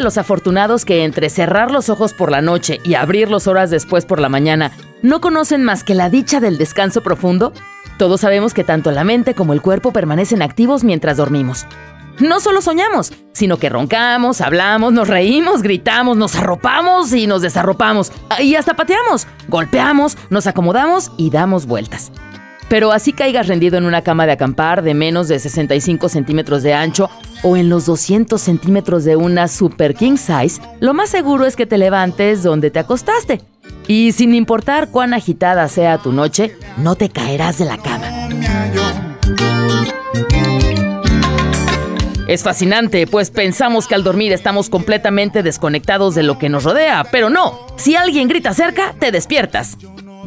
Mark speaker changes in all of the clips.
Speaker 1: los afortunados que entre cerrar los ojos por la noche y abrirlos horas después por la mañana no conocen más que la dicha del descanso profundo? Todos sabemos que tanto la mente como el cuerpo permanecen activos mientras dormimos. No solo soñamos, sino que roncamos, hablamos, nos reímos, gritamos, nos arropamos y nos desarropamos. Y hasta pateamos, golpeamos, nos acomodamos y damos vueltas. Pero así caigas rendido en una cama de acampar de menos de 65 centímetros de ancho o en los 200 centímetros de una super king size, lo más seguro es que te levantes donde te acostaste. Y sin importar cuán agitada sea tu noche, no te caerás de la cama. Es fascinante, pues pensamos que al dormir estamos completamente desconectados de lo que nos rodea, pero no. Si alguien grita cerca, te despiertas.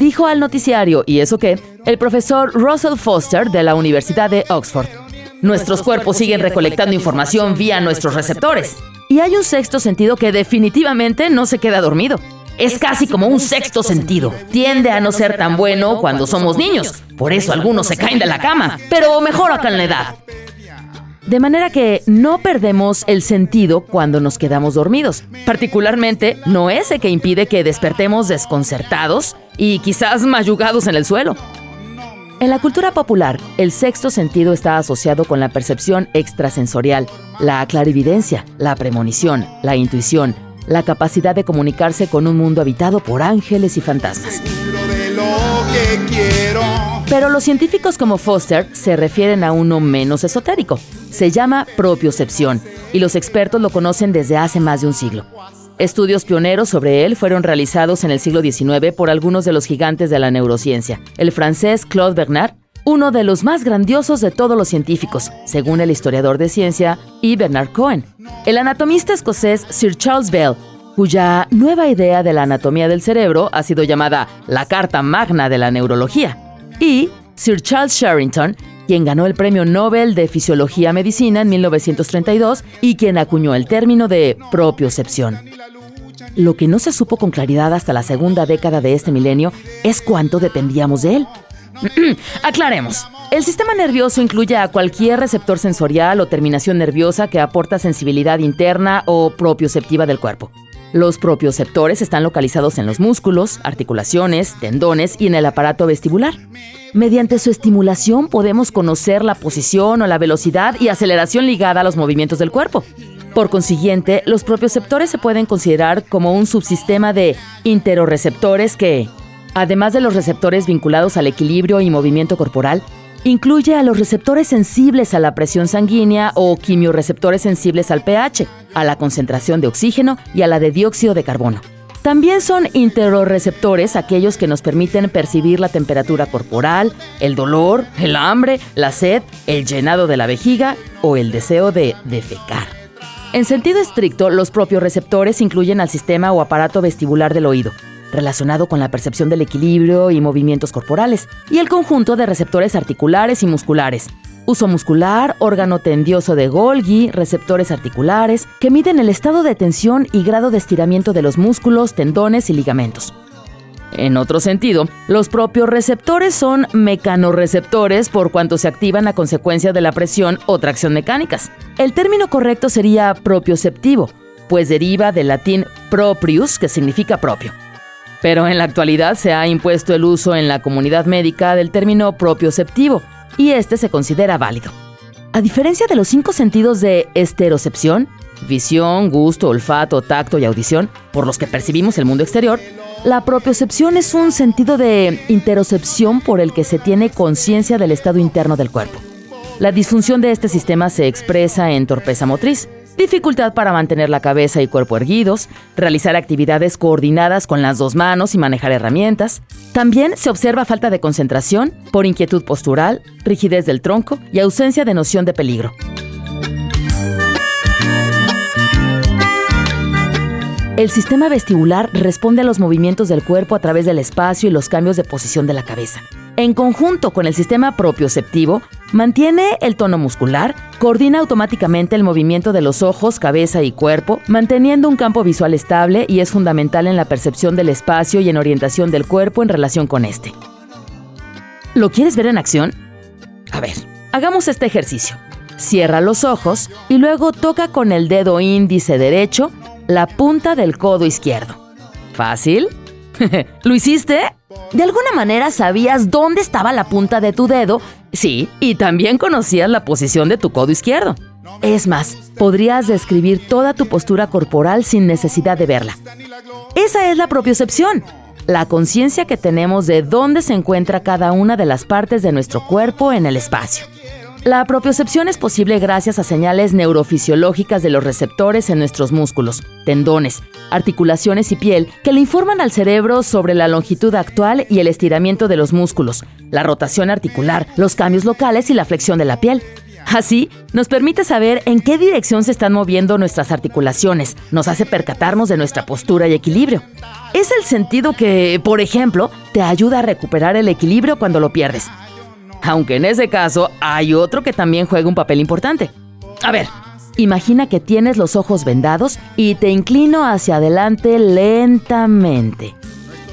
Speaker 1: Dijo al noticiario, y eso qué, el profesor Russell Foster de la Universidad de Oxford. Nuestros cuerpos siguen recolectando información vía nuestros receptores. Y hay un sexto sentido que definitivamente no se queda dormido. Es casi como un sexto sentido. Tiende a no ser tan bueno cuando somos niños. Por eso algunos se caen de la cama, pero mejor acá en la edad. De manera que no perdemos el sentido cuando nos quedamos dormidos. Particularmente, no ese que impide que despertemos desconcertados y quizás mayugados en el suelo. En la cultura popular, el sexto sentido está asociado con la percepción extrasensorial, la clarividencia, la premonición, la intuición, la capacidad de comunicarse con un mundo habitado por ángeles y fantasmas. Pero los científicos como Foster se refieren a uno menos esotérico. Se llama propiocepción y los expertos lo conocen desde hace más de un siglo. Estudios pioneros sobre él fueron realizados en el siglo XIX por algunos de los gigantes de la neurociencia. El francés Claude Bernard, uno de los más grandiosos de todos los científicos, según el historiador de ciencia, y Bernard Cohen. El anatomista escocés Sir Charles Bell, cuya nueva idea de la anatomía del cerebro ha sido llamada la Carta Magna de la Neurología y Sir Charles Sherrington, quien ganó el Premio Nobel de Fisiología Medicina en 1932 y quien acuñó el término de propiocepción. Lo que no se supo con claridad hasta la segunda década de este milenio es cuánto dependíamos de él. Aclaremos. El sistema nervioso incluye a cualquier receptor sensorial o terminación nerviosa que aporta sensibilidad interna o propioceptiva del cuerpo. Los propioceptores están localizados en los músculos, articulaciones, tendones y en el aparato vestibular. Mediante su estimulación podemos conocer la posición o la velocidad y aceleración ligada a los movimientos del cuerpo. Por consiguiente, los propioceptores se pueden considerar como un subsistema de interoreceptores que, además de los receptores vinculados al equilibrio y movimiento corporal, Incluye a los receptores sensibles a la presión sanguínea o quimioreceptores sensibles al pH, a la concentración de oxígeno y a la de dióxido de carbono. También son interoreceptores aquellos que nos permiten percibir la temperatura corporal, el dolor, el hambre, la sed, el llenado de la vejiga o el deseo de defecar. En sentido estricto, los propios receptores incluyen al sistema o aparato vestibular del oído, relacionado con la percepción del equilibrio y movimientos corporales, y el conjunto de receptores articulares y musculares. Uso muscular, órgano tendioso de Golgi, receptores articulares, que miden el estado de tensión y grado de estiramiento de los músculos, tendones y ligamentos. En otro sentido, los propios receptores son mecanorreceptores por cuanto se activan a consecuencia de la presión o tracción mecánicas. El término correcto sería propioceptivo, pues deriva del latín proprius, que significa propio. Pero en la actualidad se ha impuesto el uso en la comunidad médica del término propioceptivo, y este se considera válido. A diferencia de los cinco sentidos de esterocepción, visión, gusto, olfato, tacto y audición, por los que percibimos el mundo exterior, la propiocepción es un sentido de interocepción por el que se tiene conciencia del estado interno del cuerpo. La disfunción de este sistema se expresa en torpeza motriz, dificultad para mantener la cabeza y cuerpo erguidos, realizar actividades coordinadas con las dos manos y manejar herramientas. También se observa falta de concentración por inquietud postural, rigidez del tronco y ausencia de noción de peligro. El sistema vestibular responde a los movimientos del cuerpo a través del espacio y los cambios de posición de la cabeza. En conjunto con el sistema propioceptivo, mantiene el tono muscular, coordina automáticamente el movimiento de los ojos, cabeza y cuerpo, manteniendo un campo visual estable y es fundamental en la percepción del espacio y en orientación del cuerpo en relación con este. ¿Lo quieres ver en acción? A ver, hagamos este ejercicio. Cierra los ojos y luego toca con el dedo índice derecho la punta del codo izquierdo. ¿Fácil? ¿Lo hiciste? ¿De alguna manera sabías dónde estaba la punta de tu dedo? Sí, y también conocías la posición de tu codo izquierdo. Es más, podrías describir toda tu postura corporal sin necesidad de verla. Esa es la propiocepción, la conciencia que tenemos de dónde se encuentra cada una de las partes de nuestro cuerpo en el espacio. La propiocepción es posible gracias a señales neurofisiológicas de los receptores en nuestros músculos, tendones, articulaciones y piel que le informan al cerebro sobre la longitud actual y el estiramiento de los músculos, la rotación articular, los cambios locales y la flexión de la piel. Así, nos permite saber en qué dirección se están moviendo nuestras articulaciones, nos hace percatarnos de nuestra postura y equilibrio. Es el sentido que, por ejemplo, te ayuda a recuperar el equilibrio cuando lo pierdes aunque en ese caso hay otro que también juega un papel importante. A ver, imagina que tienes los ojos vendados y te inclino hacia adelante lentamente.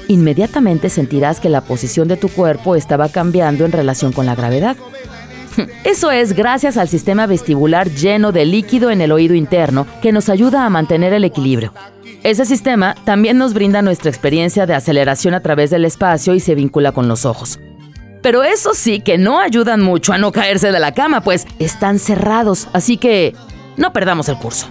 Speaker 1: Inmediatamente sentirás que la posición de tu cuerpo estaba cambiando en relación con la gravedad. Eso es gracias al sistema vestibular lleno de líquido en el oído interno que nos ayuda a mantener el equilibrio. Ese sistema también nos brinda nuestra experiencia de aceleración a través del espacio y se vincula con los ojos. Pero eso sí que no ayudan mucho a no caerse de la cama, pues están cerrados, así que no perdamos el curso.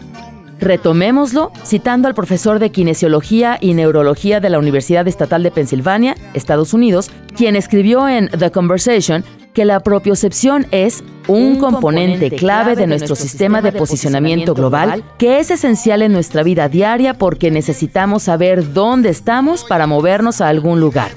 Speaker 1: Retomémoslo citando al profesor de Kinesiología y Neurología de la Universidad Estatal de Pensilvania, Estados Unidos, quien escribió en The Conversation que la propiocepción es un, componente, clave de nuestro sistema de posicionamiento global que es esencial en nuestra vida diaria porque necesitamos saber dónde estamos para movernos a algún lugar.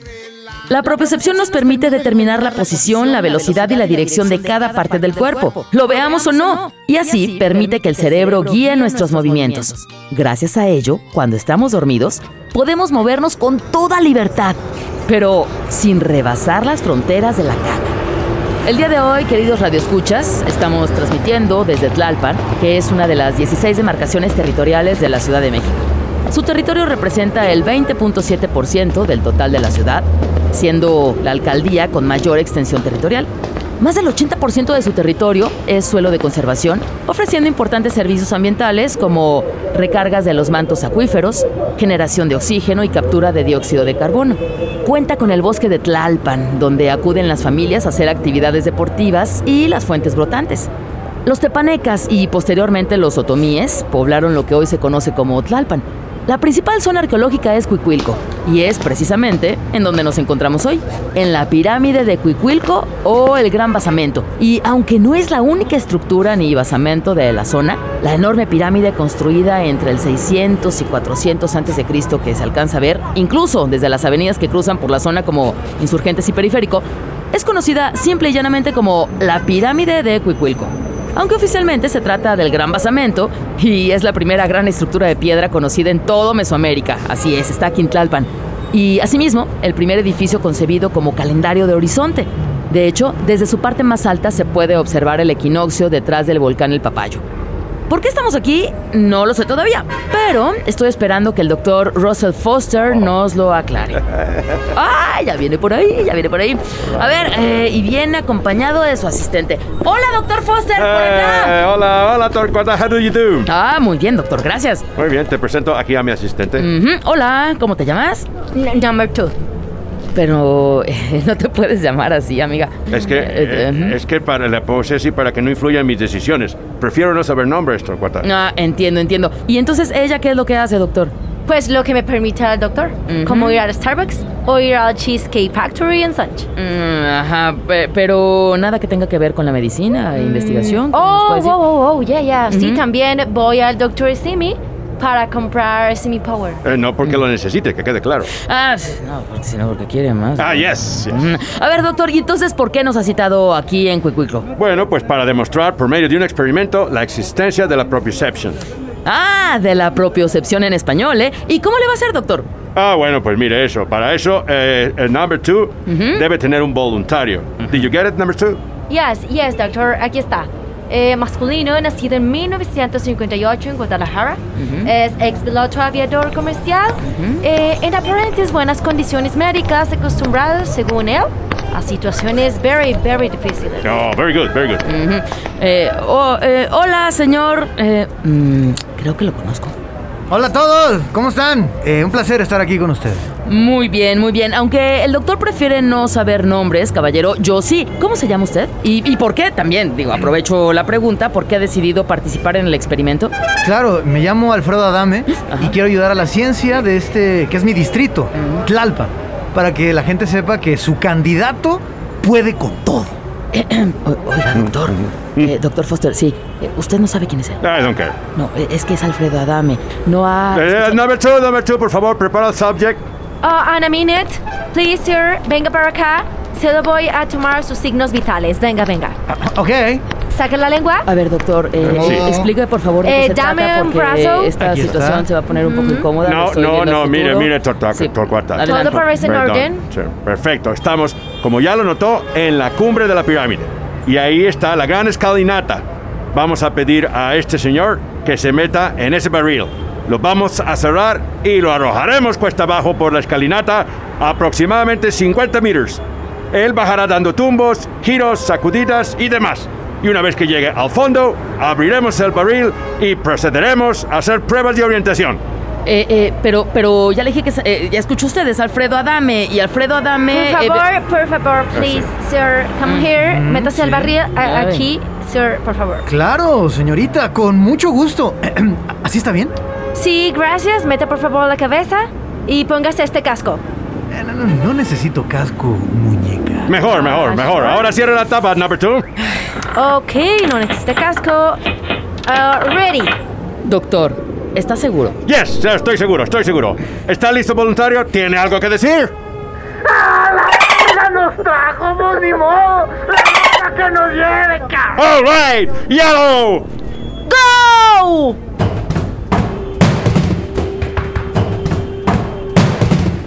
Speaker 1: La propiocepción nos permite determinar la posición, la velocidad y la dirección de cada parte del cuerpo, lo veamos o no, y así permite que el cerebro guíe nuestros movimientos. Gracias a ello, cuando estamos dormidos, podemos movernos con toda libertad, pero sin rebasar las fronteras de la cama. El día de hoy, queridos radioescuchas, estamos transmitiendo desde Tlalpan, que es una de las 16 demarcaciones territoriales de la Ciudad de México. Su territorio representa el 20.7% del total de la ciudad, siendo la alcaldía con mayor extensión territorial. Más del 80% de su territorio es suelo de conservación, ofreciendo importantes servicios ambientales como recargas de los mantos acuíferos, generación de oxígeno y captura de dióxido de carbono. Cuenta con el bosque de Tlalpan, donde acuden las familias a hacer actividades deportivas y las fuentes brotantes. Los tepanecas y posteriormente los otomíes poblaron lo que hoy se conoce como Tlalpan, la principal zona arqueológica es Cuicuilco y es precisamente en donde nos encontramos hoy, en la pirámide de Cuicuilco o el Gran Basamento. Y aunque no es la única estructura ni basamento de la zona, la enorme pirámide construida entre el 600 y 400 a.C. que se alcanza a ver, incluso desde las avenidas que cruzan por la zona como Insurgentes y Periférico, es conocida simple y llanamente como la pirámide de Cuicuilco aunque oficialmente se trata del Gran Basamento y es la primera gran estructura de piedra conocida en todo Mesoamérica. Así es, está aquí en. Y asimismo, el primer edificio concebido como calendario de horizonte. De hecho, desde su parte más alta se puede observar el equinoccio detrás del volcán El Papayo. ¿Por qué estamos aquí? No lo sé todavía, pero estoy esperando que el doctor Russell Foster nos lo aclare. ¡Ah! Ya viene por ahí, ya viene por ahí. A ver, eh, y viene acompañado de su asistente. ¡Hola, doctor Foster! ¡Por acá!
Speaker 2: Eh, hola, hola, do you do?
Speaker 1: Ah, muy bien, doctor, gracias.
Speaker 2: Muy bien, te presento aquí a mi asistente.
Speaker 1: Ujú, Hola, ¿cómo te llamas?
Speaker 3: Number two.
Speaker 1: Pero eh, no te puedes llamar así, amiga.
Speaker 2: Es que,
Speaker 1: Eh,
Speaker 2: eh,
Speaker 1: ujú.
Speaker 2: es que para la puedo y para que no influya en mis decisiones. Prefiero no saber nombres, Torquata.
Speaker 1: Ah, entiendo, entiendo. ¿Y entonces ella qué es lo que hace, doctor?
Speaker 3: Pues lo que me permite el doctor,
Speaker 1: Ujú.
Speaker 3: como ir al Starbucks o ir al Cheesecake Factory en Sunch.
Speaker 1: Mm, ajá, pe- pero nada que tenga que ver con la medicina e investigación. ¿qué nos
Speaker 3: Oh, wow, wow, wow, yeah, yeah. Sí,
Speaker 1: Ujú.
Speaker 3: también voy al doctor Simi para comprar Simi Power.
Speaker 2: Eh, no porque lo necesite, que quede claro.
Speaker 1: Ah, no, porque si no, porque quiere más.
Speaker 2: Ah, yes, yes.
Speaker 1: A ver, doctor, ¿y entonces por qué nos ha citado aquí en Cuicuiclo?
Speaker 2: Bueno, pues para demostrar por medio de un experimento la existencia de la propioception.
Speaker 1: Ah, de la propiocepción en español, ¿eh? ¿Y cómo le va a hacer, doctor?
Speaker 2: Ah, bueno, pues mire eso. Para eso, eh, el number two debe tener un voluntario. Did you get it, number two?
Speaker 3: Yes, yes, doctor, aquí está. Eh, masculino, nacido en 1958 en Guadalajara. Es ex piloto aviador comercial. Eh, en aparentes buenas condiciones médicas, acostumbrado, según él, a situaciones very, very difíciles.
Speaker 2: Oh, very good, very good.
Speaker 1: Eh, oh, eh, hola, señor. Eh, mm, creo que lo conozco.
Speaker 4: Hola a todos, ¿cómo están? Eh, un placer estar aquí con ustedes.
Speaker 1: Muy bien, muy bien. Aunque el doctor prefiere no saber nombres, caballero, yo sí. ¿Cómo se llama usted? ¿Y, y por qué? También, digo, aprovecho la pregunta, ¿por qué ha decidido participar en el experimento?
Speaker 4: Claro, me llamo Alfredo Adame y quiero ayudar a la ciencia de este, que es mi distrito, Tlalpa, para que la gente sepa que su candidato puede con todo.
Speaker 1: Oiga, doctor. Eh, doctor Foster, sí. eh, usted no sabe quién es él.
Speaker 2: I don't care.
Speaker 1: No, eh, es que es Alfredo Adame. No ha...
Speaker 2: Eh, number two, number two, por favor, prepara el subject.
Speaker 3: Oh, Ana minute. Please, sir. Venga para acá. Se lo voy a tomar sus signos vitales. Venga, venga.
Speaker 4: Ok,
Speaker 3: Saca la lengua.
Speaker 1: A ver, doctor, eh,
Speaker 4: Sí.
Speaker 1: explique por favor de qué
Speaker 3: Eh,
Speaker 1: se
Speaker 3: dame
Speaker 1: trata
Speaker 3: un brazo.
Speaker 1: esta
Speaker 4: Aquí está.
Speaker 1: situación se va a poner un poco incómoda.
Speaker 2: No, no, no, mire, mire,
Speaker 1: Sí.
Speaker 2: Torcuata.
Speaker 1: Adelante.
Speaker 3: Todo parece en
Speaker 2: Perdón.
Speaker 3: orden.
Speaker 2: Sí, perfecto. Estamos, como ya lo notó, en la cumbre de la pirámide. Y ahí está la gran escalinata. Vamos a pedir a este señor que se meta en ese barril. Lo vamos a cerrar y lo arrojaremos cuesta abajo por la escalinata aproximadamente 50 metros. Él bajará dando tumbos, giros, sacudidas y demás. Y una vez que llegue al fondo, abriremos el barril y procederemos a hacer pruebas de orientación.
Speaker 1: Eh, eh, pero, pero ya le dije que eh, ya escuchó usted, es Alfredo Adame. Y Alfredo Adame.
Speaker 3: Por
Speaker 1: eh,
Speaker 3: favor, por favor, please, sir. Come here. Métase al
Speaker 4: sí.
Speaker 3: barril a-
Speaker 1: Ay.
Speaker 3: aquí. Sir, por favor.
Speaker 4: claro, señorita, con mucho gusto. ¿Así está bien?
Speaker 3: Sí, gracias. Meta por favor la cabeza y póngase este casco.
Speaker 4: Eh, No, no, no necesito casco, muñeca.
Speaker 2: Mejor, mejor, mejor. Ahora cierra la tapa, number two.
Speaker 3: Ok, no necesita casco. Ah, ready.
Speaker 1: doctor, ¿está seguro?
Speaker 2: Yes, estoy seguro, estoy seguro. ¿Está listo, voluntario? ¿Tiene algo que decir? All right, yellow.
Speaker 3: ¡Go!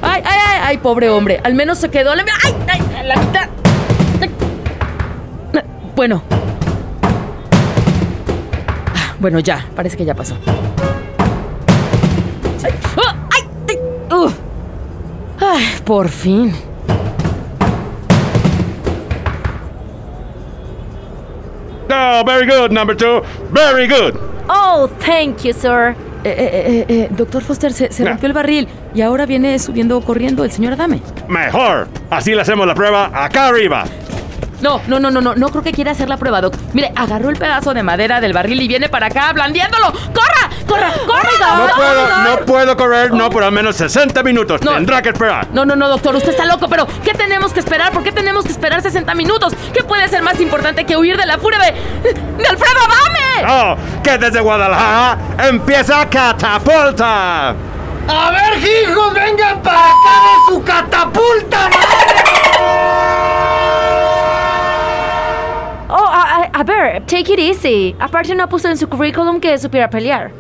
Speaker 1: Ay, ay, ay, ay, pobre hombre. Al menos se quedó la, ay, ay, la mitad. Ay. Bueno. Ah, Bueno, ya, parece que ya pasó. Sí. ¡Ah! ¡Ay! ay, uf. Ay, por fin.
Speaker 2: Oh, very good, number two. Very good.
Speaker 3: Oh, thank you, sir.
Speaker 1: Eh, eh, eh, eh, doctor Foster, se, se rompió el barril y ahora viene subiendo corriendo el señor Adame.
Speaker 2: Mejor. Así le hacemos la prueba acá arriba.
Speaker 1: No, no, no, no, no, no creo que quiera hacer la prueba, Doc. Mire, agarró el pedazo de madera del barril y viene para acá blandiéndolo. ¡Corra! ¡Corra! ¡Corra!
Speaker 2: No
Speaker 1: Doc!
Speaker 2: puedo, no puedo correr, no por al menos 60 minutos.
Speaker 1: No.
Speaker 2: Tendrá que esperar.
Speaker 1: No, no, no, doctor, usted está loco, pero ¿qué tenemos que esperar? ¿Por qué tenemos que esperar 60 minutos? ¿Qué puede ser más importante que huir de la furia de. de Alfredo Adame?
Speaker 2: Oh, que desde Guadalajara empieza Catapulta.
Speaker 4: A ver, hijos, vengan para acá de su catapulta,
Speaker 3: A ver, take it easy. Aparte no puso en su currículum que supiera pelear.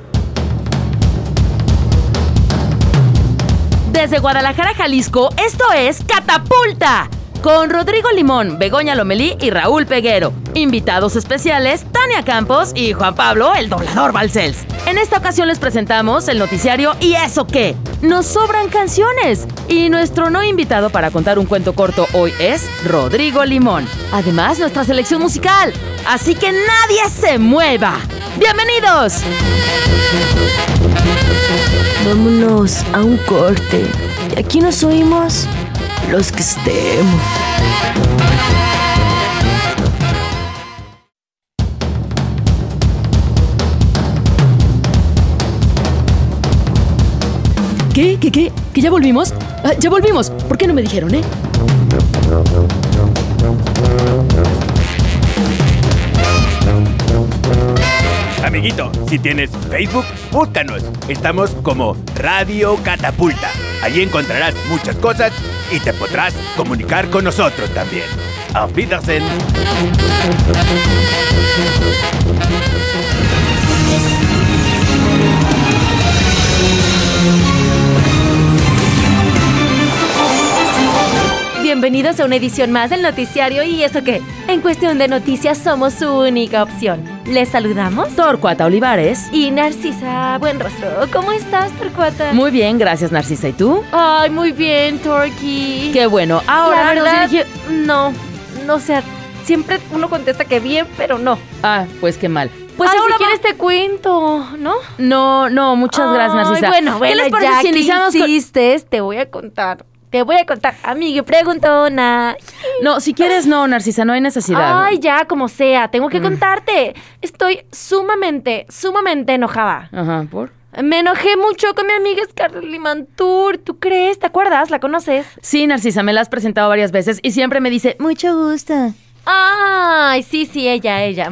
Speaker 1: Desde Guadalajara, Jalisco, esto es Catapulta. Con Rodrigo Limón, Begoña Lomelí y Raúl Peguero. Invitados especiales, Tania Campos y Juan Pablo, el doblador Balcells. En esta ocasión les presentamos el noticiario ¿Y eso qué? Nos sobran canciones. Y nuestro no invitado para contar un cuento corto hoy es Rodrigo Limón. Además, nuestra selección musical. Así que nadie se mueva. ¡Bienvenidos!
Speaker 5: Vámonos a un corte. Aquí nos oímos los que estemos.
Speaker 1: ¿Qué? ¿Qué? ¿Qué? ¿Que ya volvimos? Ah, ya volvimos. ¿Por qué no me dijeron, eh?
Speaker 6: Amiguito, si tienes Facebook, búscanos. Estamos como Radio Catapulta. Allí encontrarás muchas cosas y te podrás comunicar con nosotros también. Auf Wiedersehen.
Speaker 3: Bienvenidos a una edición más del noticiario y eso que, en cuestión de noticias somos su única opción. Les saludamos
Speaker 1: Torcuata Olivares.
Speaker 3: y Narcisa Buenrostro. ¿Cómo estás, Torcuata?
Speaker 1: Muy bien, gracias Narcisa. ¿Y tú?
Speaker 3: Ay, muy bien, Torky.
Speaker 1: Qué bueno. Ahora
Speaker 3: La verdad, no, no o sea, siempre uno contesta que bien, pero no.
Speaker 1: Ah, pues qué mal. Pues
Speaker 3: Ay,
Speaker 1: ahora
Speaker 3: si quieres te cuento, ¿no?
Speaker 1: No, no, muchas gracias, Narcisa.
Speaker 3: Bueno, bueno,
Speaker 1: ¿Qué les parece
Speaker 3: ya
Speaker 1: si
Speaker 3: que
Speaker 1: iniciamos con-
Speaker 3: insistes, te voy a contar. Te voy a contar. Amiga, preguntona.
Speaker 1: No, si quieres, no, Narcisa, no hay necesidad.
Speaker 3: Ay, ya, como sea, tengo que contarte. Estoy sumamente, sumamente enojada.
Speaker 1: Ajá, ¿por?
Speaker 3: Me enojé mucho con mi amiga Scarlett Mantur. ¿Tú crees? ¿Te acuerdas? ¿La conoces?
Speaker 1: Sí, Narcisa, me la has presentado varias veces y siempre me dice, mucho gusto.
Speaker 3: Ay, sí, sí, ella, ella.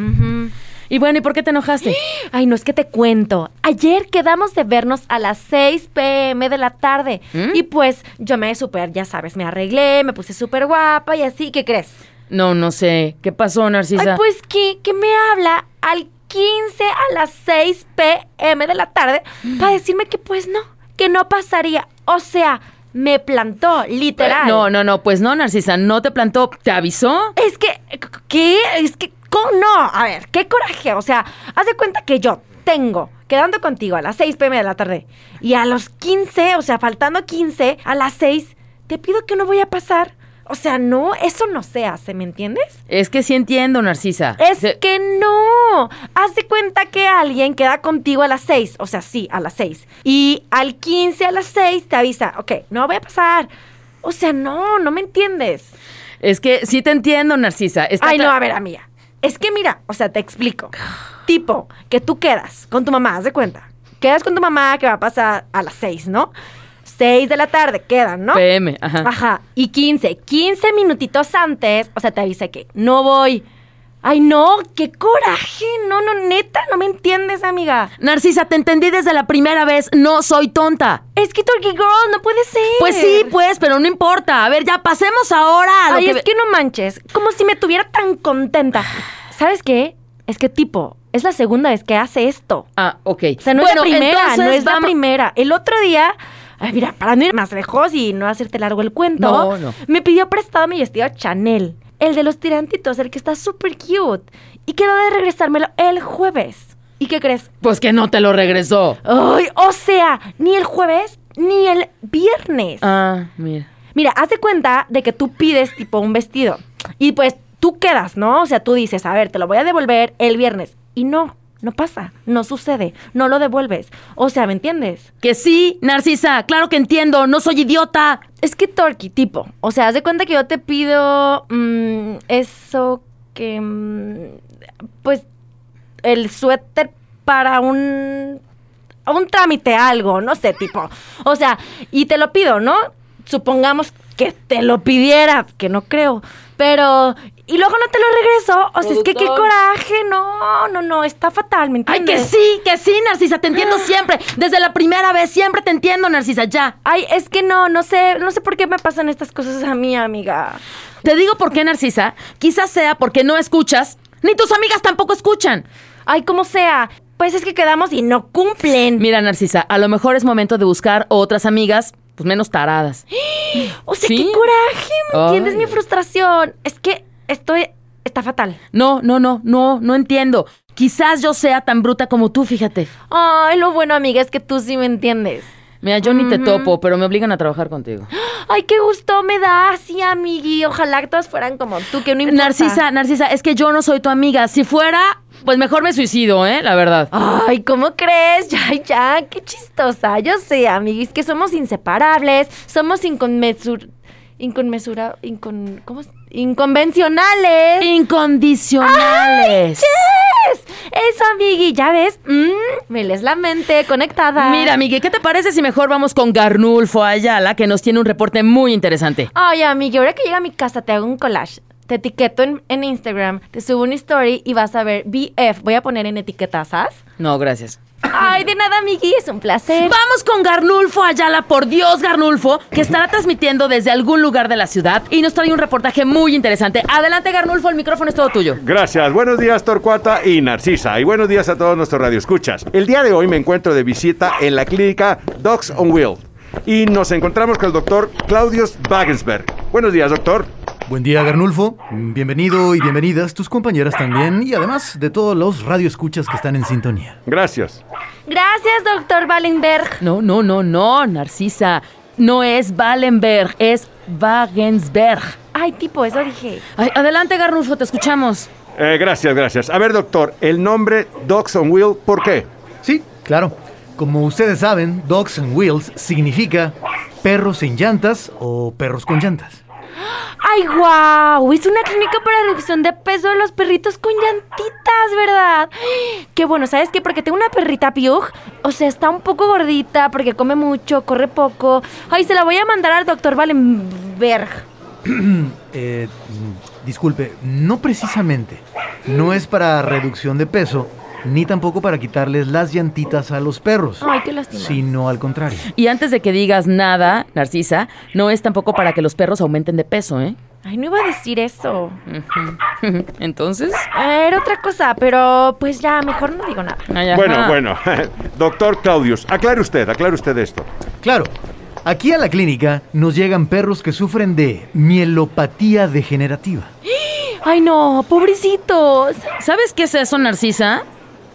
Speaker 1: Y bueno, ¿y por qué te enojaste?
Speaker 3: Ay, no es que te cuento. Ayer quedamos de vernos a las 6 pm de la tarde.
Speaker 1: ¿Mm?
Speaker 3: Y pues yo me super, ya sabes, me arreglé, me puse súper guapa y así. ¿Qué crees?
Speaker 1: No, no sé. ¿Qué pasó, Narcisa?
Speaker 3: Ay, pues que, que me habla al 15 a las 6 pm de la tarde para decirme que pues no, que no pasaría. O sea, me plantó, literal.
Speaker 1: No, no, no, pues no, Narcisa, no te plantó, ¿te avisó?
Speaker 3: Es que, ¿qué? Es que, ¿cómo no? A ver, qué coraje. O sea, haz de cuenta que yo tengo quedando contigo a las 6 pm de la tarde y a los 15, o sea, faltando 15, a las 6, te pido que no voy a pasar. O sea, no, eso no se hace, ¿me entiendes?
Speaker 1: Es que sí entiendo, Narcisa.
Speaker 3: Es
Speaker 1: Se-
Speaker 3: que no. Haz de cuenta que alguien queda contigo a las 6. O sea, sí, a las 6. Y al 15 a las 6 te avisa, ok, no voy a pasar. O sea, no, no me entiendes.
Speaker 1: Es que sí te entiendo, Narcisa. Está
Speaker 3: Ay, no, a ver, amiga. Es que mira, o sea, te explico. Tipo, que tú quedas con tu mamá, haz de cuenta. Quedas con tu mamá que va a pasar a las 6, ¿no? 6 de la tarde quedan, ¿no?
Speaker 1: PM, ajá.
Speaker 3: Ajá. Y 15, 15 minutitos antes, o sea, te avisa que no voy. Ay, no, qué coraje. No, no, neta, no me entiendes, amiga.
Speaker 1: Narcisa, te entendí desde la primera vez. No soy tonta.
Speaker 3: Es que Turkey Girl, no puede ser.
Speaker 1: Pues sí, pues, pero no importa. A ver, ya pasemos ahora a lo
Speaker 3: Ay,
Speaker 1: que...
Speaker 3: es que no manches. Como si me tuviera tan contenta. ¿Sabes qué? Es que tipo, es la segunda vez que hace esto.
Speaker 1: Ah, ok.
Speaker 3: O sea, no
Speaker 1: Bueno,
Speaker 3: es la primera,
Speaker 1: entonces
Speaker 3: no es la primera. El otro día, ay, mira, para no ir más lejos y no hacerte largo el cuento,
Speaker 1: No, no.
Speaker 3: me pidió prestado mi vestido Chanel, el de los tirantitos, el que está súper cute, y quedó de regresármelo el jueves. ¿Y qué crees?
Speaker 1: Pues que no te lo regresó.
Speaker 3: Ay, o sea, ni el jueves ni el viernes.
Speaker 1: Ah, mira.
Speaker 3: Mira, haz de cuenta de que tú pides tipo un vestido y pues tú quedas, ¿no? O sea, tú dices, a ver, te lo voy a devolver el viernes. Y no, no pasa, no sucede, no lo devuelves. O sea, ¿me entiendes?
Speaker 1: Que sí, Narcisa, claro que entiendo, no soy idiota.
Speaker 3: Es que Torky, tipo, o sea, haz de cuenta que yo te pido mm, eso que, mm, pues, el suéter para un, un trámite, algo, no sé, tipo. O sea, y te lo pido, ¿no? Supongamos que te lo pidiera, que no creo, pero... Y luego no te lo regreso, o sea, es que qué coraje, no, no, no, está fatal, ¿me
Speaker 1: Ay,
Speaker 3: entiendes?
Speaker 1: que sí, que sí, Narcisa, te entiendo siempre. Desde la primera vez, siempre te entiendo, Narcisa, ya.
Speaker 3: Ay, es que no, no sé, no sé por qué me pasan estas cosas a mí, amiga.
Speaker 1: Te digo por qué, Narcisa. Quizás sea porque no escuchas, ni tus amigas tampoco escuchan.
Speaker 3: Ay, como sea. Pues es que quedamos y no cumplen.
Speaker 1: Mira, Narcisa, a lo mejor es momento de buscar otras amigas, pues menos taradas.
Speaker 3: o sea,
Speaker 1: ¿sí?
Speaker 3: qué coraje, ¿me
Speaker 1: Ay.
Speaker 3: entiendes mi frustración? Es que estoy... Está fatal.
Speaker 1: No, no, no, no, no entiendo. Quizás yo sea tan bruta como tú, fíjate.
Speaker 3: Ay, lo bueno, amiga, es que tú sí me entiendes.
Speaker 1: Mira, yo ni te
Speaker 3: Ujú.
Speaker 1: topo, pero me obligan a trabajar contigo.
Speaker 3: Ay, qué gusto me da, sí, amigui. Ojalá que todas fueran como tú, que no importa.
Speaker 1: Narcisa, Narcisa, es que yo no soy tu amiga. Si fuera, pues mejor me suicido, ¿eh? La verdad.
Speaker 3: Ay, ¿cómo crees? Ya, ya, qué chistosa. Yo sé, amiguis, que somos inseparables, somos inconmesur... Inconmesura... Incon... ¿Cómo es? Inconvencionales.
Speaker 1: Incondicionales.
Speaker 3: ¡Yes! Eso, amigui, ya ves. Mm, me lees la mente conectada.
Speaker 1: Mira, Miguel, ¿qué te parece si mejor vamos con Garnulfo Ayala, que nos tiene un reporte muy interesante?
Speaker 3: Ay, amigui, ahora que llega a mi casa te hago un collage. Te etiqueto en, en Instagram, te subo una story y vas a ver BF. Voy a poner en etiquetas, ¿sabes?
Speaker 1: No, gracias.
Speaker 3: Ay, de nada, amigui, es un placer.
Speaker 1: Vamos con Garnulfo Ayala, por Dios, Garnulfo, que estará transmitiendo desde algún lugar de la ciudad y nos trae un reportaje muy interesante. Adelante, Garnulfo, el micrófono es todo tuyo.
Speaker 2: Gracias. Buenos días, Torcuata y Narcisa. Y buenos días a todos nuestros radioescuchas. El día de hoy me encuentro de visita en la clínica Dogs on Wheel. Y nos encontramos con el doctor Claudius Wagensberg. Buenos días, doctor.
Speaker 4: Buen día, Garnulfo. Bienvenido y bienvenidas tus compañeras también y además de todos los radioescuchas que están en sintonía.
Speaker 2: Gracias.
Speaker 3: Gracias, doctor Wallenberg.
Speaker 1: No, no, no, no, Narcisa. No es Wallenberg, es Wagensberg.
Speaker 3: Ay, tipo, eso dije.
Speaker 1: Ay, adelante, Garnulfo, te escuchamos.
Speaker 2: Eh, gracias, gracias. A ver, doctor, el nombre Dogs on Wheel, ¿por qué?
Speaker 4: Sí, claro. Como ustedes saben, Dogs and Wheels significa perros en llantas o perros con llantas.
Speaker 3: ¡Ay, guau! Es una clínica para reducción de peso de los perritos con llantitas, ¿verdad? Qué bueno, ¿sabes qué? Porque tengo una perrita Piug. O sea, está un poco gordita porque come mucho, corre poco. Ay, se la voy a mandar al doctor Valenberg.
Speaker 4: Eh, disculpe, no precisamente. No es para reducción de peso, ni tampoco para quitarles las llantitas a los perros.
Speaker 3: Ay, qué lástima.
Speaker 4: Sino al contrario.
Speaker 1: Y antes de que digas nada, Narcisa, no es tampoco para que los perros aumenten de peso, ¿eh?
Speaker 3: Ay, no iba a decir eso.
Speaker 1: Entonces.
Speaker 3: Era otra cosa, pero pues ya, mejor no digo nada.
Speaker 1: ay, ajá.
Speaker 2: Bueno, bueno. doctor Claudius, aclare usted, aclare usted esto.
Speaker 4: Claro, aquí a la clínica nos llegan perros que sufren de mielopatía degenerativa.
Speaker 3: Ay, no, pobrecitos.
Speaker 1: ¿Sabes qué es eso, Narcisa?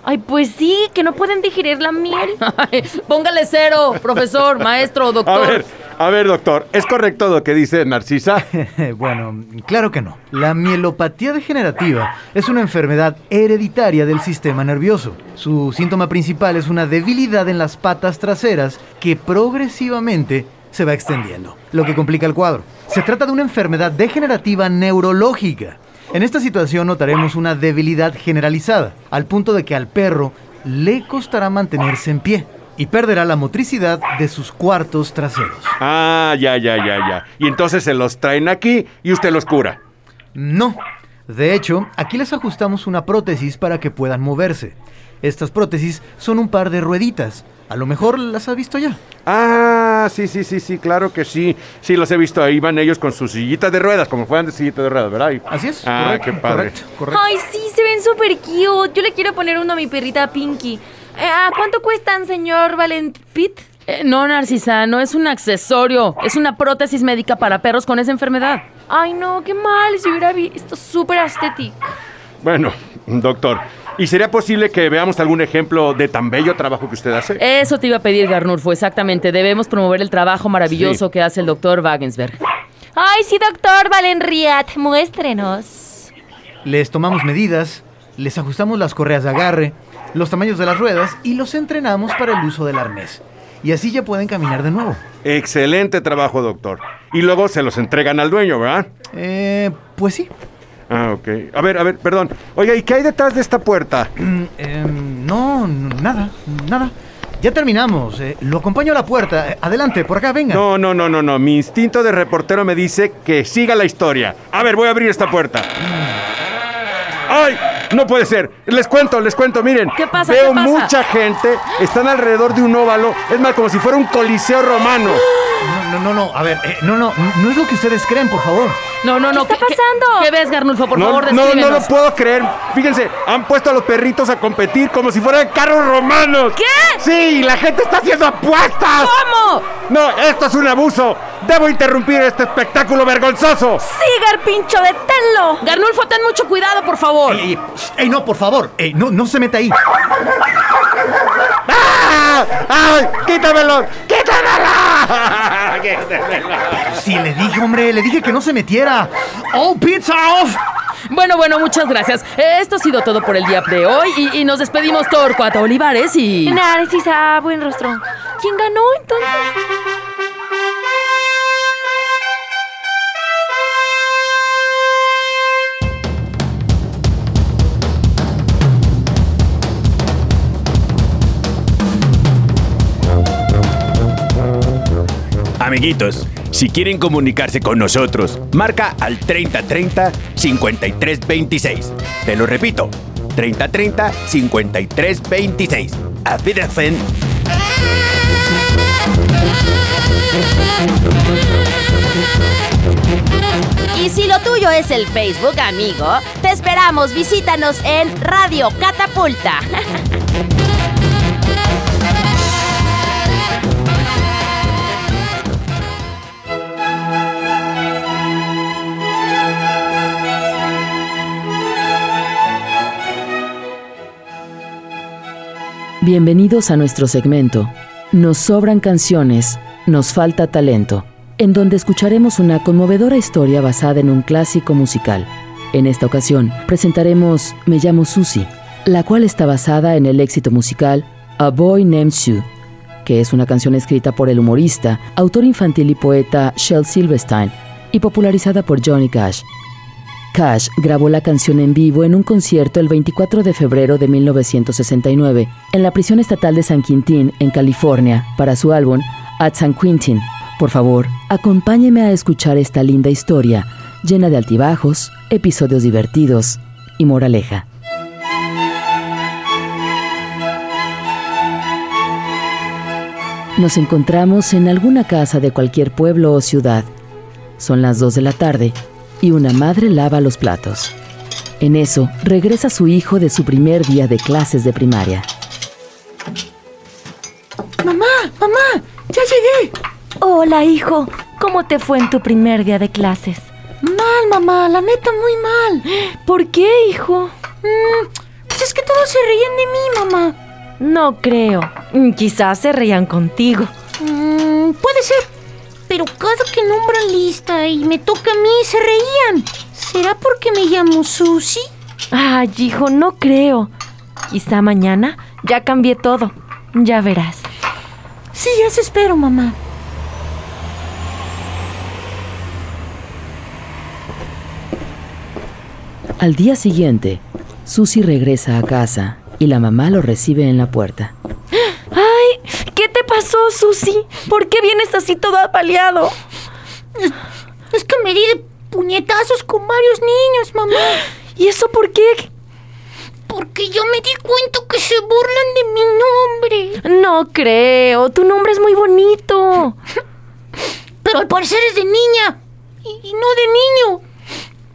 Speaker 3: Ay, pues sí, que no pueden digerir la miel.
Speaker 1: Ay, Póngale cero, profesor, maestro,
Speaker 2: A
Speaker 1: doctor.
Speaker 2: ver, a ver, doctor, ¿es correcto lo que dice Narcisa?
Speaker 4: bueno, claro que no. La mielopatía degenerativa es una enfermedad hereditaria del sistema nervioso. Su síntoma principal es una debilidad en las patas traseras que progresivamente se va extendiendo, lo que complica el cuadro. Se trata de una enfermedad degenerativa neurológica. En esta situación notaremos una debilidad generalizada, al punto de que al perro le costará mantenerse en pie y perderá la motricidad de sus cuartos traseros.
Speaker 2: Ah, ya, ya, ya, ya. Y entonces se los traen aquí y usted los cura.
Speaker 4: No. De hecho, aquí les ajustamos una prótesis para que puedan moverse. Estas prótesis son un par de rueditas. A lo mejor las has visto ya.
Speaker 2: Ah, sí, sí, sí, sí, claro que sí. Sí, los he visto ahí, van ellos con sus sillitas de ruedas, como fueran de sillita de ruedas, ¿verdad? Y-
Speaker 4: Así es.
Speaker 2: Ah,
Speaker 4: correcto,
Speaker 2: qué padre.
Speaker 4: Correcto, correcto.
Speaker 3: Ay, sí, se ven súper cute. Yo le quiero poner uno a mi perrita Pinky. Eh, ¿A cuánto cuestan, señor Valentpit?
Speaker 1: Eh, no, Narcisa, no es un accesorio. Es una prótesis médica para perros con esa enfermedad.
Speaker 3: Ay, no, qué mal. Si hubiera visto súper estético.
Speaker 2: Bueno, doctor, ¿y sería posible que veamos algún ejemplo de tan bello trabajo que usted hace?
Speaker 1: Eso te iba a pedir, Garnulfo, exactamente. Debemos promover el trabajo maravilloso
Speaker 2: Sí.
Speaker 1: que hace el doctor Wagensberg.
Speaker 3: Ay, sí, doctor Valenriat, muéstrenos.
Speaker 4: Les tomamos medidas, les ajustamos las correas de agarre, los tamaños de las ruedas y los entrenamos para el uso del arnés. Y así ya pueden caminar de nuevo.
Speaker 2: Excelente trabajo, doctor. Y luego se los entregan al dueño, ¿verdad?
Speaker 4: Eh, pues sí.
Speaker 2: Ah, ok. A ver, a ver, perdón. Oiga, ¿y qué hay detrás de esta puerta?
Speaker 4: Mm, em, no, nada, nada. Ya terminamos. eh, lo acompaño a la puerta. Eh, adelante, por acá, venga.
Speaker 2: No, no, no, no, no. Mi instinto de reportero me dice que siga la historia. A ver, voy a abrir esta puerta. ¡Ay! No puede ser. Les cuento, les cuento, miren.
Speaker 1: ¿Qué pasa?
Speaker 2: Veo
Speaker 1: ¿Qué pasa?
Speaker 2: mucha gente. Están alrededor de un óvalo. Es más, como si fuera un coliseo romano.
Speaker 4: No, no, no, no, a ver, eh, no, no, no es lo que ustedes creen, por favor.
Speaker 1: No, no, no.
Speaker 3: ¿Qué está pasando?
Speaker 1: ¿Qué, ves, Garnulfo? Por
Speaker 2: no,
Speaker 1: favor,
Speaker 2: no, no lo puedo creer. Fíjense, han puesto a los perritos a competir como si fueran carros romanos.
Speaker 1: ¿Qué?
Speaker 2: Sí, la gente está haciendo apuestas.
Speaker 1: ¿Cómo?
Speaker 2: No, esto es un abuso. Debo interrumpir este espectáculo vergonzoso.
Speaker 3: Sigar, pincho, deténlo.
Speaker 1: Garnulfo, ten mucho cuidado, por favor.
Speaker 4: Ey, ey, ey, no, por favor, ey, no, no se meta ahí.
Speaker 2: ¡Ah! ¡Ay! ¡Quítamelo! ¡Quítamelo! ¡Quítamelo!
Speaker 4: Sí, le dije, hombre, le dije que no se metiera. ¡Oh, pizza off!
Speaker 1: Bueno, bueno, muchas gracias. Eh, Esto ha sido todo por el día de hoy y, y nos despedimos Torcuato Olivares y...
Speaker 3: Narcisa, buen rostro. ¿Quién ganó entonces?
Speaker 6: Amiguitos, si quieren comunicarse con nosotros, marca al 3030 5326. Te lo repito, 3030 5326. A.
Speaker 7: Y si lo tuyo es el Facebook, amigo, te esperamos. Visítanos en Radio Catapulta.
Speaker 1: Bienvenidos a nuestro segmento. Nos sobran canciones, nos falta talento, en donde escucharemos una conmovedora historia basada en un clásico musical. En esta ocasión presentaremos Me llamo Susie, la cual está basada en el éxito musical A Boy Named Sue, que es una canción escrita por el humorista, autor infantil y poeta Shel Silverstein y popularizada por Johnny Cash. Cash grabó la canción en vivo en un concierto el 24 de febrero de 1969 en la prisión estatal de San Quintín, en California, para su álbum At San Quintín. Por favor, acompáñeme a escuchar esta linda historia, llena de altibajos, episodios divertidos y moraleja. Nos encontramos en alguna casa de cualquier pueblo o ciudad. Son las 2 de la tarde y una madre lava los platos. En eso, regresa su hijo de su primer día de clases de primaria.
Speaker 8: Mamá, mamá, ya llegué.
Speaker 3: Hola, hijo. ¿Cómo te fue en tu primer día de clases?
Speaker 8: Mal, mamá, la neta muy mal.
Speaker 3: ¿Por qué, hijo?
Speaker 8: Mm, pues es que todos se reían de mí, mamá.
Speaker 3: No creo. Quizás se reían contigo.
Speaker 8: Mm, puede ser. Pero cada que nombran lista y me toca a mí, se reían. ¿Será porque me llamo Susi?
Speaker 3: Ay, hijo, no creo. Quizá mañana ya cambié todo. Ya verás.
Speaker 8: Sí, eso espero, mamá.
Speaker 1: Al día siguiente, Susie regresa a casa y la mamá lo recibe en la puerta.
Speaker 3: Ay, ¿qué te pasó, Susi? ¿Por qué vienes así todo apaleado?
Speaker 8: Es, es que me di de puñetazos con varios niños, mamá.
Speaker 3: ¿Y eso por qué?
Speaker 8: Porque yo me di cuenta que se burlan de mi nombre.
Speaker 3: No creo. Tu nombre es muy bonito.
Speaker 8: Pero al parecer es de niña. Y, y no de niño.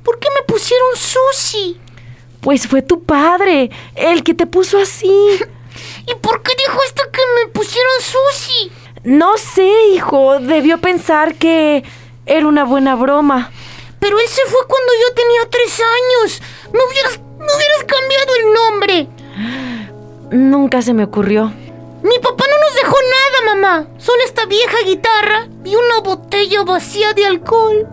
Speaker 8: ¿Por qué me pusieron Susi?
Speaker 3: Pues fue tu padre, el que te puso así.
Speaker 8: ¿Y por qué dijo esto que me pusieron Susi?
Speaker 3: No sé, hijo. Debió pensar que era una buena broma.
Speaker 8: Pero él se fue cuando yo tenía tres años. Me hubieras, me hubieras cambiado el nombre.
Speaker 3: Nunca se me ocurrió.
Speaker 8: Mi papá no nos dejó nada, mamá. Solo esta vieja guitarra y una botella vacía de alcohol.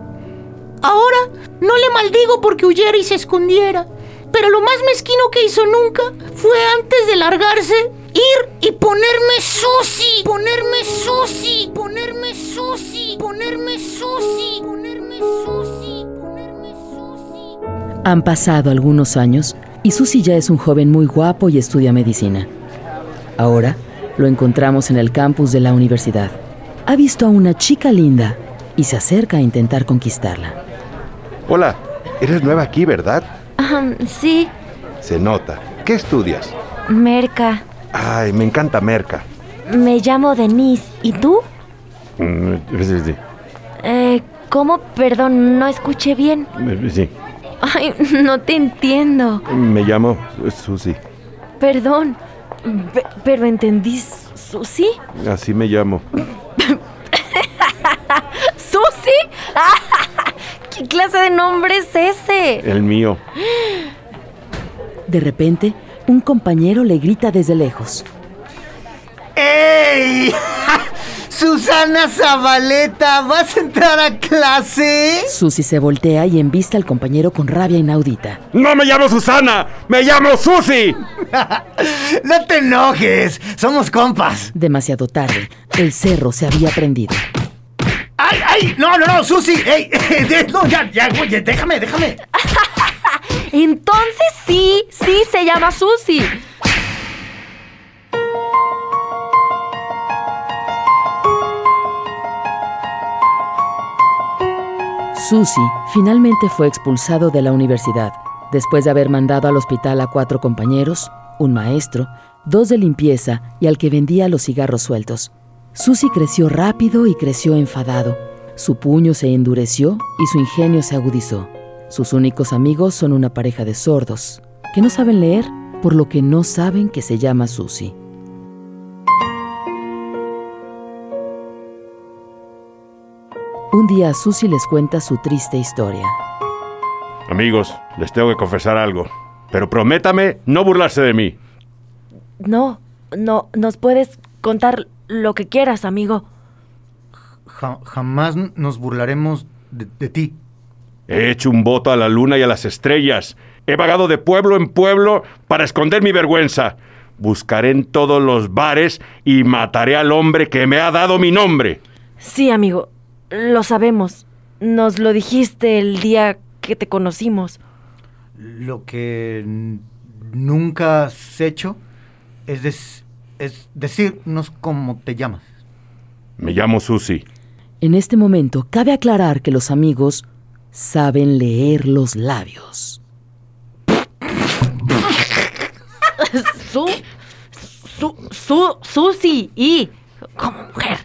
Speaker 8: Ahora no le maldigo porque huyera y se escondiera. Pero lo más mezquino que hizo nunca fue antes de largarse ir y ponerme Susi, ponerme Susi, ponerme Susi, ponerme Susi, ponerme Susi, ponerme Susi.
Speaker 1: Han pasado algunos años y Susie ya es un joven muy guapo y estudia medicina. Ahora lo encontramos en el campus de la universidad. Ha visto a una chica linda y se acerca a intentar conquistarla.
Speaker 2: Hola, eres nueva aquí, ¿verdad?
Speaker 3: Ahm, sí,
Speaker 2: Se nota. ¿Qué estudias?
Speaker 3: Merca.
Speaker 2: Ay, me encanta Merca.
Speaker 3: Me llamo Denise. ¿Y tú?
Speaker 2: Mm, Sí, sí,
Speaker 3: Eh, ¿cómo? Perdón, no escuché bien.
Speaker 2: sí.
Speaker 3: Ay, no te entiendo.
Speaker 2: Me llamo Susi.
Speaker 3: Perdón. Pe- pero entendí, ¿Susi?
Speaker 2: Así me llamo.
Speaker 3: ¿Susi? ¿Qué clase de nombre es ese?
Speaker 2: El mío.
Speaker 1: De repente, un compañero le grita desde lejos.
Speaker 4: ¡Ey! Susana Zabaleta, ¿vas a entrar a clase?
Speaker 1: Susie se voltea y embiste al compañero con rabia inaudita.
Speaker 2: ¡No me llamo Susana! ¡Me llamo Susi!
Speaker 4: No te enojes, somos compas.
Speaker 1: Demasiado tarde, el cerro se había prendido.
Speaker 4: ¡Ay, ay! No, no, no, Susi. ¡Ey! No, ya, ya, oye, déjame, déjame.
Speaker 3: Entonces sí, sí se llama Susi.
Speaker 1: Susie finalmente fue expulsado de la universidad, después de haber mandado al hospital a cuatro compañeros, un maestro, dos de limpieza y al que vendía los cigarros sueltos. Susie creció rápido y creció enfadado. Su puño se endureció y su ingenio se agudizó. Sus únicos amigos son una pareja de sordos, que no saben leer, por lo que no saben que se llama Susie. Un día Susie les cuenta su triste historia.
Speaker 2: Amigos, les tengo que confesar algo. Pero prométame no burlarse de mí.
Speaker 3: No, no, nos puedes contar lo que quieras, amigo.
Speaker 4: Ja- jamás nos burlaremos de, de ti.
Speaker 2: He hecho un voto a la luna y a las estrellas. He vagado de pueblo en pueblo para esconder mi vergüenza. Buscaré en todos los bares y mataré al hombre que me ha dado mi nombre.
Speaker 3: Sí, amigo, lo sabemos. Nos lo dijiste el día que te conocimos.
Speaker 4: Lo que nunca has hecho es, des- es decirnos cómo te llamas.
Speaker 2: Me llamo Susi.
Speaker 1: En este momento, cabe aclarar que los amigos saben leer los labios.
Speaker 3: Su. Su. Su. Susi. Y. Como mujer.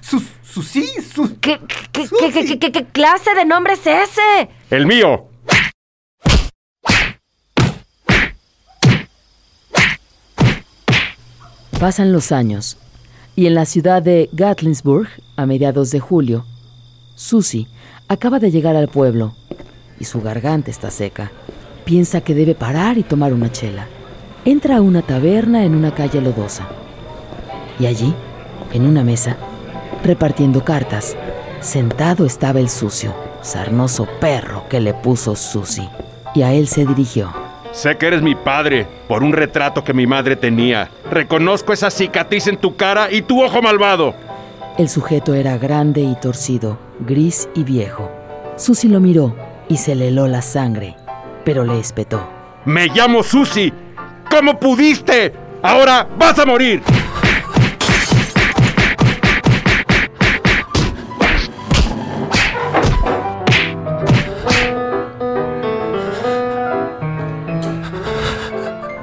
Speaker 4: Sus, Susi, sus...
Speaker 3: ¿Qué, qué, qué, qué- qué- qué clase de nombre es ese?
Speaker 2: El mío.
Speaker 1: Pasan los años y en la ciudad de Gatlinburg, a mediados de julio, Susie acaba de llegar al pueblo y su garganta está seca. Piensa que debe parar y tomar una chela. Entra a una taberna en una calle lodosa. Y allí, en una mesa, repartiendo cartas, sentado estaba el sucio, sarnoso perro que le puso Susie. Y a él se dirigió.
Speaker 2: Sé que eres mi padre por un retrato que mi madre tenía. Reconozco esa cicatriz en tu cara y tu ojo malvado.
Speaker 1: El sujeto era grande y torcido, gris y viejo. Susi lo miró y se le heló la sangre, pero le espetó.
Speaker 2: Me llamo Susi. ¿Cómo pudiste? Ahora vas a morir.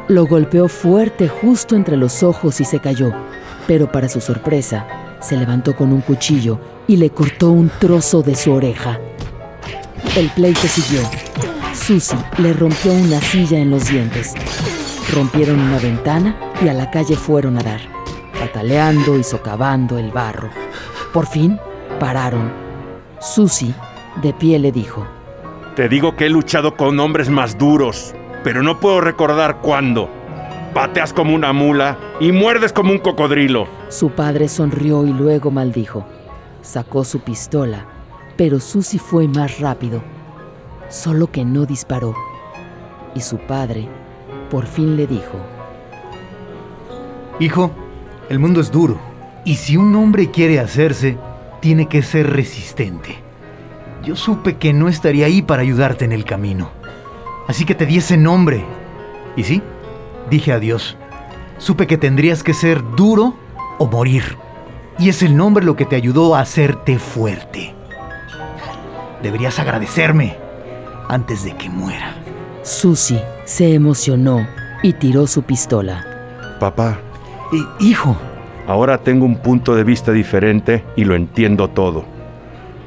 Speaker 1: Lo golpeó fuerte justo entre los ojos y se cayó, pero para su sorpresa, se levantó con un cuchillo y le cortó un trozo de su oreja. El pleito siguió. Susi le rompió una silla en los dientes. Rompieron una ventana y a la calle fueron a dar, pataleando y socavando el barro. Por fin, pararon. Susi, de pie, le dijo.
Speaker 2: Te digo que he luchado con hombres más duros, pero no puedo recordar cuándo. Pateas como una mula y muerdes como un cocodrilo.
Speaker 1: Su padre sonrió y luego maldijo. Sacó su pistola, pero Susi fue más rápido, solo que no disparó. Y su padre por fin le dijo,
Speaker 4: Hijo, el mundo es duro. Y si un hombre quiere hacerse, tiene que ser resistente. Yo supe que no estaría ahí para ayudarte en el camino. Así que te di ese nombre. Y sí, dije adiós. Supe que tendrías que ser duro o morir. Y es el nombre lo que te ayudó a hacerte fuerte. Deberías agradecerme antes de que muera.
Speaker 1: Susi se emocionó y tiró su pistola.
Speaker 2: Papá,
Speaker 4: Eh, hijo,
Speaker 2: ahora tengo un punto de vista diferente y lo entiendo todo.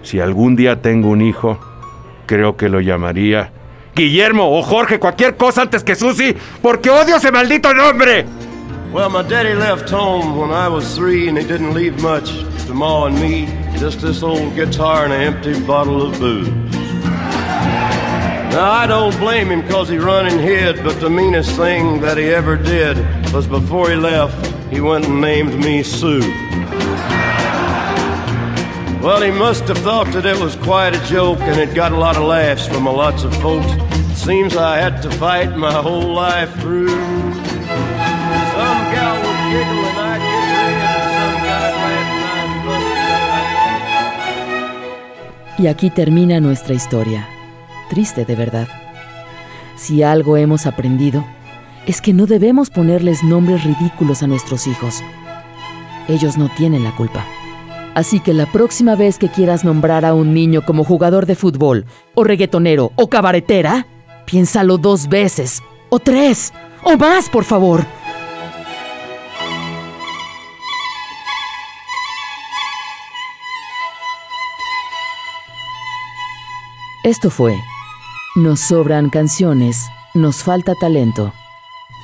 Speaker 2: Si algún día tengo un hijo, creo que lo llamaría Guillermo o Jorge, cualquier cosa antes que Susi, porque odio ese maldito nombre.
Speaker 9: Well, my daddy left home when I was three, and he didn't leave much to Ma and me. Just this old guitar and an empty bottle of booze. Now, I don't blame him because he run and hid, but the meanest thing that he ever did was before he left, he went and named me Sue. Well, he must have thought that it was quite a joke, and it got a lot of laughs from a lots of folks. Seems I had to fight my whole life through. Some gal would giggle and and some bust
Speaker 1: Y aquí termina nuestra historia. Triste de verdad. Si algo hemos aprendido, es que no debemos ponerles nombres ridículos a nuestros hijos. Ellos no tienen la culpa. Así que la próxima vez que quieras nombrar a un niño como jugador de fútbol, o reggaetonero, o cabaretera, piénsalo dos veces, o tres, o más, por favor. Esto fue Nos sobran canciones, nos falta talento,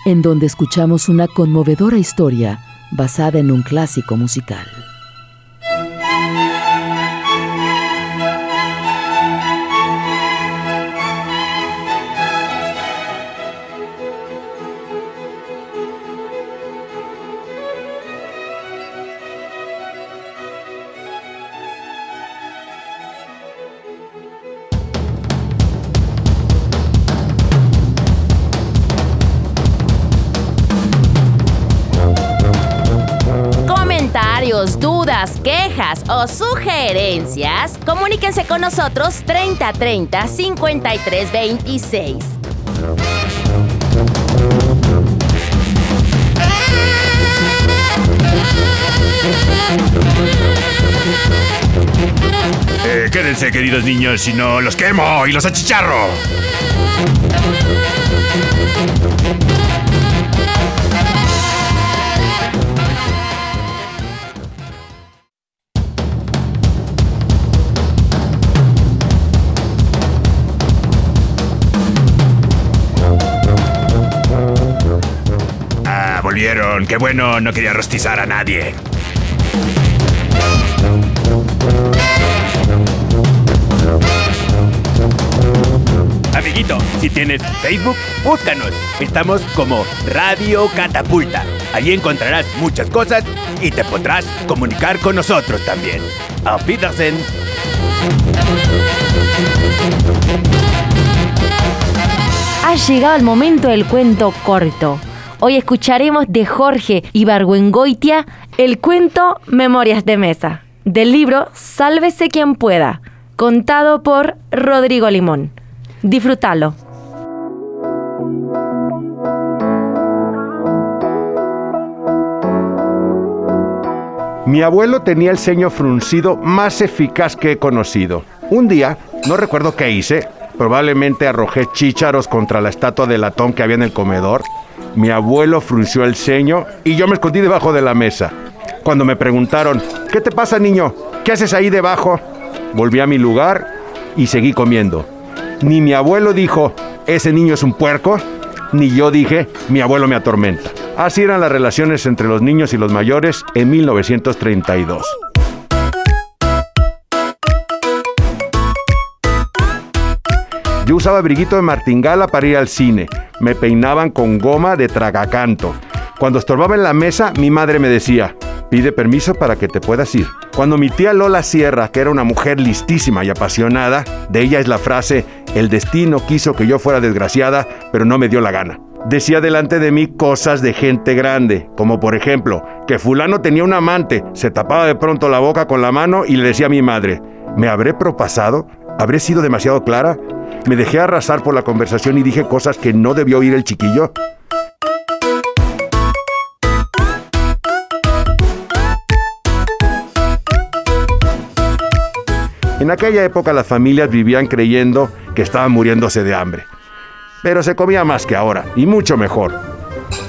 Speaker 1: en donde escuchamos una conmovedora historia basada en un clásico musical.
Speaker 7: O sugerencias, comuníquense con nosotros 3030 5326.
Speaker 6: Eh, quédense, queridos niños, si no los quemo y los achicharro. Volvieron. Qué bueno, no quería rostizar a nadie. Amiguito, si tienes Facebook, búscanos. Estamos como Radio Catapulta. Allí encontrarás muchas cosas y te podrás comunicar con nosotros también. Auf Wiedersehen.
Speaker 3: Ha llegado el momento del cuento corto. Hoy escucharemos de Jorge Ibargüengoitia el cuento Memorias de Mesa, del libro Sálvese quien pueda, contado por Rodrigo Limón. Disfrútalo.
Speaker 2: Mi abuelo tenía el ceño fruncido más eficaz que he conocido. Un día, no recuerdo qué hice, probablemente arrojé chícharos contra la estatua de latón que había en el comedor. Mi abuelo frunció el ceño y yo me escondí debajo de la mesa. Cuando me preguntaron, ¿qué te pasa niño? ¿Qué haces ahí debajo? Volví a mi lugar y seguí comiendo. Ni mi abuelo dijo, ese niño es un puerco, ni yo dije, mi abuelo me atormenta. Así eran las relaciones entre los niños y los mayores en 1932. Yo usaba briguito de martingala para ir al cine. Me peinaban con goma de tragacanto. Cuando estorbaba en la mesa, mi madre me decía, pide permiso para que te puedas ir. Cuando mi tía Lola Sierra, que era una mujer listísima y apasionada, de ella es la frase, el destino quiso que yo fuera desgraciada, pero no me dio la gana. Decía delante de mí cosas de gente grande, como por ejemplo, que fulano tenía un amante, se tapaba de pronto la boca con la mano y le decía a mi madre, ¿me habré propasado? ¿Habré sido demasiado clara? ¿Me dejé arrasar por la conversación y dije cosas que no debió oír el chiquillo? En aquella época las familias vivían creyendo que estaban muriéndose de hambre. Pero se comía más que ahora, y mucho mejor.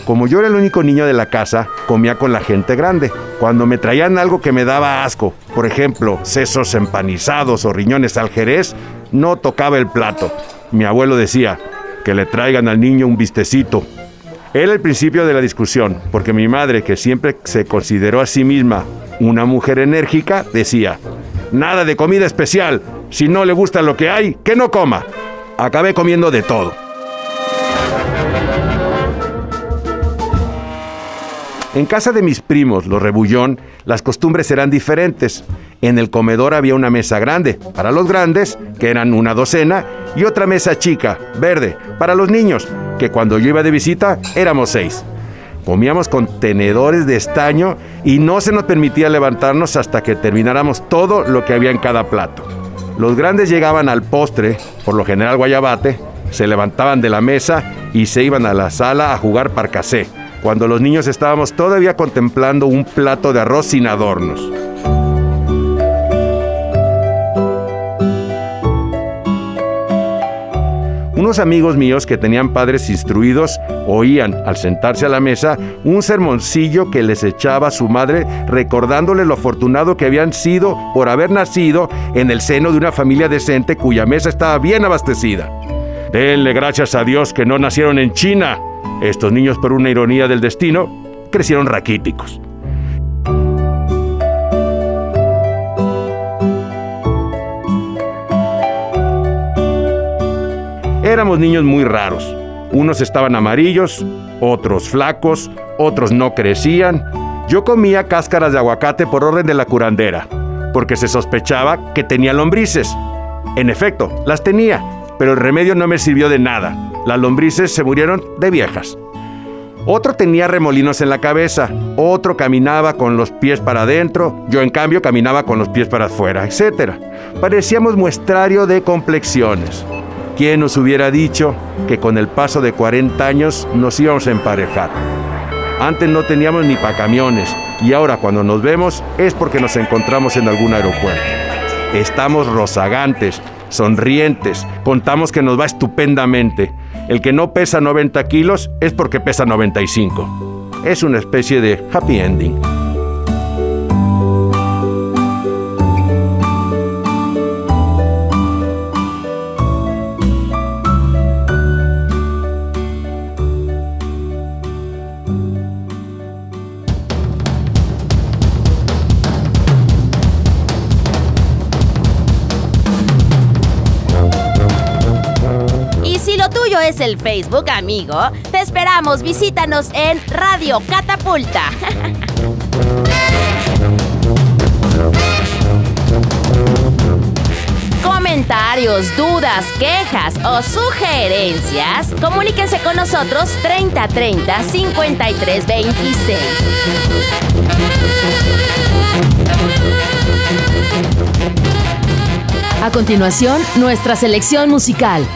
Speaker 2: Como yo era el único niño de la casa, comía con la gente grande. Cuando me traían algo que me daba asco, por ejemplo, sesos empanizados o riñones al jerez, no tocaba el plato. Mi abuelo decía, que le traigan al niño un vistecito. Era el principio de la discusión, porque mi madre, que siempre se consideró a sí misma una mujer enérgica, decía, nada de comida especial, si no le gusta lo que hay, que no coma. Acabé comiendo de todo. En casa de mis primos, los rebullón, las costumbres eran diferentes. En el comedor había una mesa grande, para los grandes, que eran una docena, y otra mesa chica, verde, para los niños, que cuando yo iba de visita éramos seis. Comíamos con tenedores de estaño y no se nos permitía levantarnos hasta que termináramos todo lo que había en cada plato. Los grandes llegaban al postre, por lo general guayabate, se levantaban de la mesa y se iban a la sala a jugar parcasé, cuando los niños estábamos todavía contemplando un plato de arroz sin adornos. Unos amigos míos que tenían padres instruidos oían, al sentarse a la mesa, un sermoncillo que les echaba su madre recordándole lo afortunado que habían sido por haber nacido en el seno de una familia decente cuya mesa estaba bien abastecida. Denle gracias a Dios que no nacieron en China. Estos niños, por una ironía del destino, crecieron raquíticos. Éramos niños muy raros. Unos estaban amarillos, otros flacos, otros no crecían. Yo comía cáscaras de aguacate por orden de la curandera, porque se sospechaba que tenía lombrices. En efecto, las tenía, pero el remedio no me sirvió de nada. Las lombrices se murieron de viejas. Otro tenía remolinos en la cabeza, otro caminaba con los pies para adentro, yo en cambio caminaba con los pies para afuera, etc. Parecíamos muestrario de complexiones. ¿Quién nos hubiera dicho que con el paso de 40 años nos íbamos a emparejar? Antes no teníamos ni para camiones y ahora cuando nos vemos es porque nos encontramos en algún aeropuerto. Estamos rozagantes, sonrientes, contamos que nos va estupendamente. El que no pesa 90 kilos es porque pesa 95. Es una especie de happy ending.
Speaker 7: Facebook, amigo, te esperamos. Visítanos en Radio Catapulta. Comentarios, dudas, quejas o sugerencias, comuníquense con nosotros 3030 5326.
Speaker 1: A continuación, nuestra selección musical.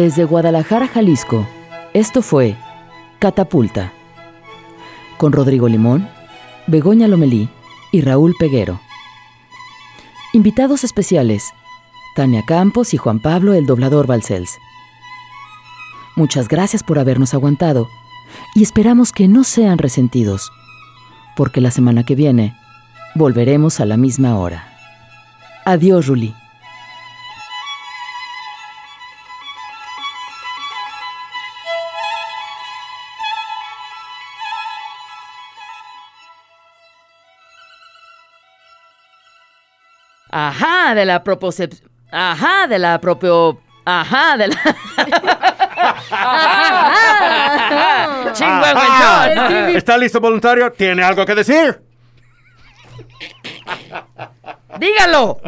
Speaker 1: Desde Guadalajara, Jalisco, esto fue Catapulta, con Rodrigo Limón, Begoña Lomelí y Raúl Peguero. Invitados especiales, Tania Campos y Juan Pablo el doblador Balcells. Muchas gracias por habernos aguantado y esperamos que no sean resentidos, porque la semana que viene volveremos a la misma hora. Adiós, Ruli. Ajá, de la proposep... Ajá, de la propio... Ajá, de la... Ajá.
Speaker 2: Ajá. ¿Está listo, voluntario? ¿Tiene algo que decir?
Speaker 1: Dígalo.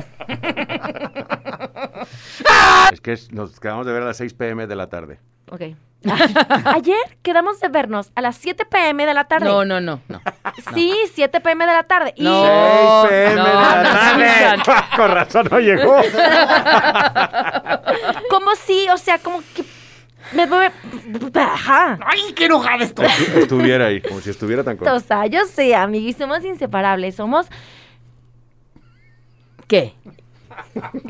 Speaker 2: Es que nos quedamos de ver a las 6 pm de la tarde.
Speaker 3: Ok. Ayer quedamos de vernos a las 7 pm de la tarde.
Speaker 1: No, no, no, no.
Speaker 3: Sí, 7 pm de la tarde. Y
Speaker 1: No.
Speaker 2: 6 pm
Speaker 1: no,
Speaker 2: de la
Speaker 1: no,
Speaker 2: tarde.
Speaker 1: Susan.
Speaker 2: Con razón no llegó.
Speaker 3: como si, o sea, como que... Me mueve... Ajá.
Speaker 8: ¡Ay, qué enojada estoy!
Speaker 2: Estuviera ahí, como si estuviera tan
Speaker 3: O
Speaker 2: contento.
Speaker 3: sea, yo sé, amigos, somos inseparables. Somos...
Speaker 1: ¿Qué?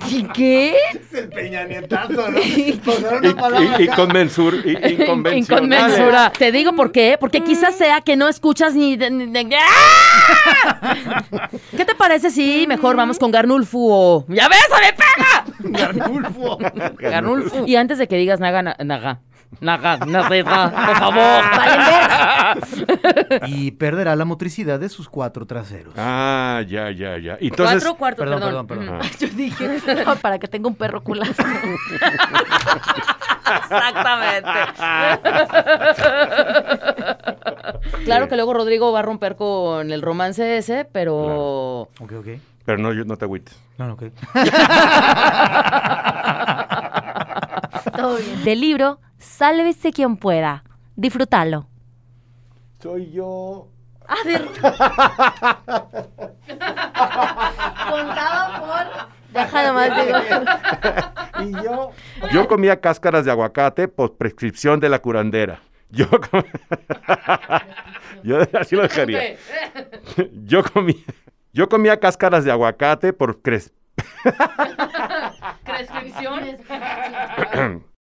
Speaker 3: ¿Y qué?
Speaker 4: El peñanietazo, ¿no?
Speaker 2: Y, y- y con mensur, y.
Speaker 1: Inconmensura. Te digo por qué. Porque quizás sea que no escuchas ni... de- ni de- ¡Ah! ¿Qué te parece si mejor vamos con Garnulfu o... ¡Ya ves, a me pega!
Speaker 4: Garnulfo.
Speaker 1: Garnulfu. Y antes de que digas Naga, na- Naga, Naga, Naga, por favor.
Speaker 4: Y perderá la motricidad de sus cuatro traseros.
Speaker 2: Ah, ya, ya, ya. Entonces,
Speaker 1: Cuatro cuartos,
Speaker 4: Perdón,
Speaker 1: perdón.
Speaker 4: perdón, perdón.
Speaker 1: Ujú.
Speaker 3: Yo dije, no, para que tenga un perro culazo.
Speaker 1: Claro que luego Rodrigo va a romper con el romance ese, pero...
Speaker 4: Ok, ok.
Speaker 2: pero no, yo- no te agüites.
Speaker 4: No, no, ok.
Speaker 3: Todo bien. Del libro Sálvese quien pueda. Disfrútalo.
Speaker 2: Soy yo.
Speaker 3: A ver. Contado por. Deja nomás digo.
Speaker 2: Y yo. Yo comía cáscaras de aguacate por prescripción de la curandera. Yo, com- yo así lo dejaría. Yo comía, yo comía cáscaras de aguacate por cres-
Speaker 1: Prescripción.